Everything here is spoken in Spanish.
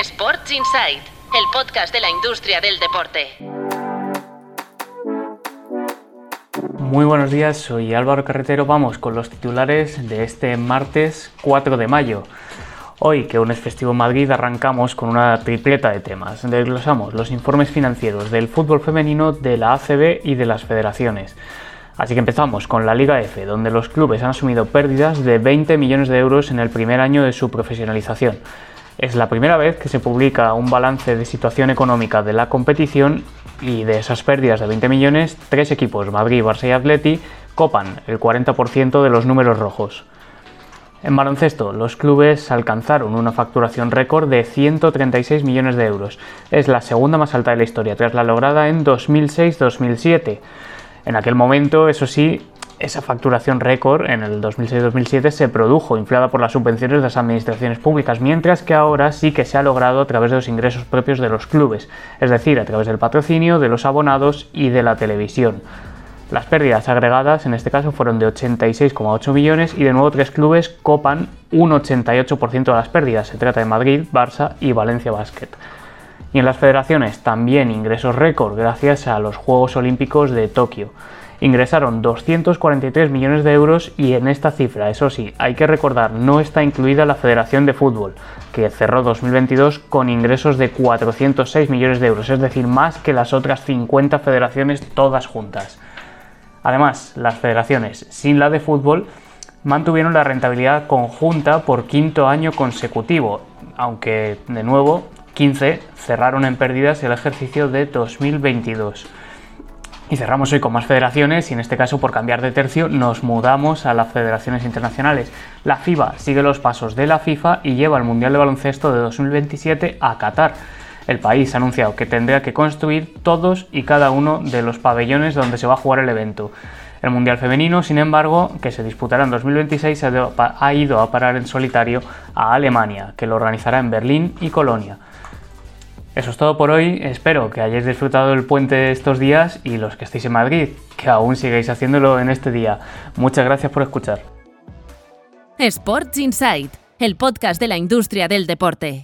Sports Insight, el podcast de la industria del deporte. Muy buenos días, soy Álvaro Carretero. Vamos con los titulares de este martes 4 de mayo. Hoy, que aún es festivo en Madrid, arrancamos con una tripleta de temas. Desglosamos los informes financieros del fútbol femenino, de la ACB y de las federaciones. Así que empezamos con la Liga F, donde los clubes han asumido pérdidas de 20 millones de euros en el primer año de su profesionalización. Es la primera vez que se publica un balance de situación económica de la competición y de esas pérdidas de 20 millones, tres equipos, Madrid, Barça y Atleti, copan el 40% de los números rojos. En baloncesto, los clubes alcanzaron una facturación récord de 136 millones de euros. Es la segunda más alta de la historia, tras la lograda en 2006-2007. En aquel momento, eso sí, esa facturación récord en el 2006-2007 se produjo inflada por las subvenciones de las administraciones públicas, mientras que ahora sí que se ha logrado a través de los ingresos propios de los clubes, es decir, a través del patrocinio, de los abonados y de la televisión. Las pérdidas agregadas en este caso fueron de 86,8 millones y de nuevo tres clubes copan un 88% de las pérdidas. Se trata de Madrid, Barça y Valencia Basket. Y en las federaciones también ingresos récord gracias a los Juegos Olímpicos de Tokio ingresaron 243 millones de euros y en esta cifra, eso sí, hay que recordar, no está incluida la Federación de Fútbol, que cerró 2022 con ingresos de 406 millones de euros, es decir, más que las otras 50 federaciones todas juntas. Además, las federaciones sin la de fútbol mantuvieron la rentabilidad conjunta por quinto año consecutivo, aunque de nuevo 15 cerraron en pérdidas el ejercicio de 2022. Y cerramos hoy con más federaciones y en este caso por cambiar de tercio nos mudamos a las federaciones internacionales. La FIBA sigue los pasos de la FIFA y lleva el Mundial de Baloncesto de 2027 a Qatar. El país ha anunciado que tendrá que construir todos y cada uno de los pabellones donde se va a jugar el evento. El Mundial Femenino, sin embargo, que se disputará en 2026, ha ido a parar en solitario a Alemania, que lo organizará en Berlín y Colonia. Eso es todo por hoy. Espero que hayáis disfrutado del puente estos días y los que estéis en Madrid, que aún sigáis haciéndolo en este día. Muchas gracias por escuchar. Sports Insight, el podcast de la industria del deporte.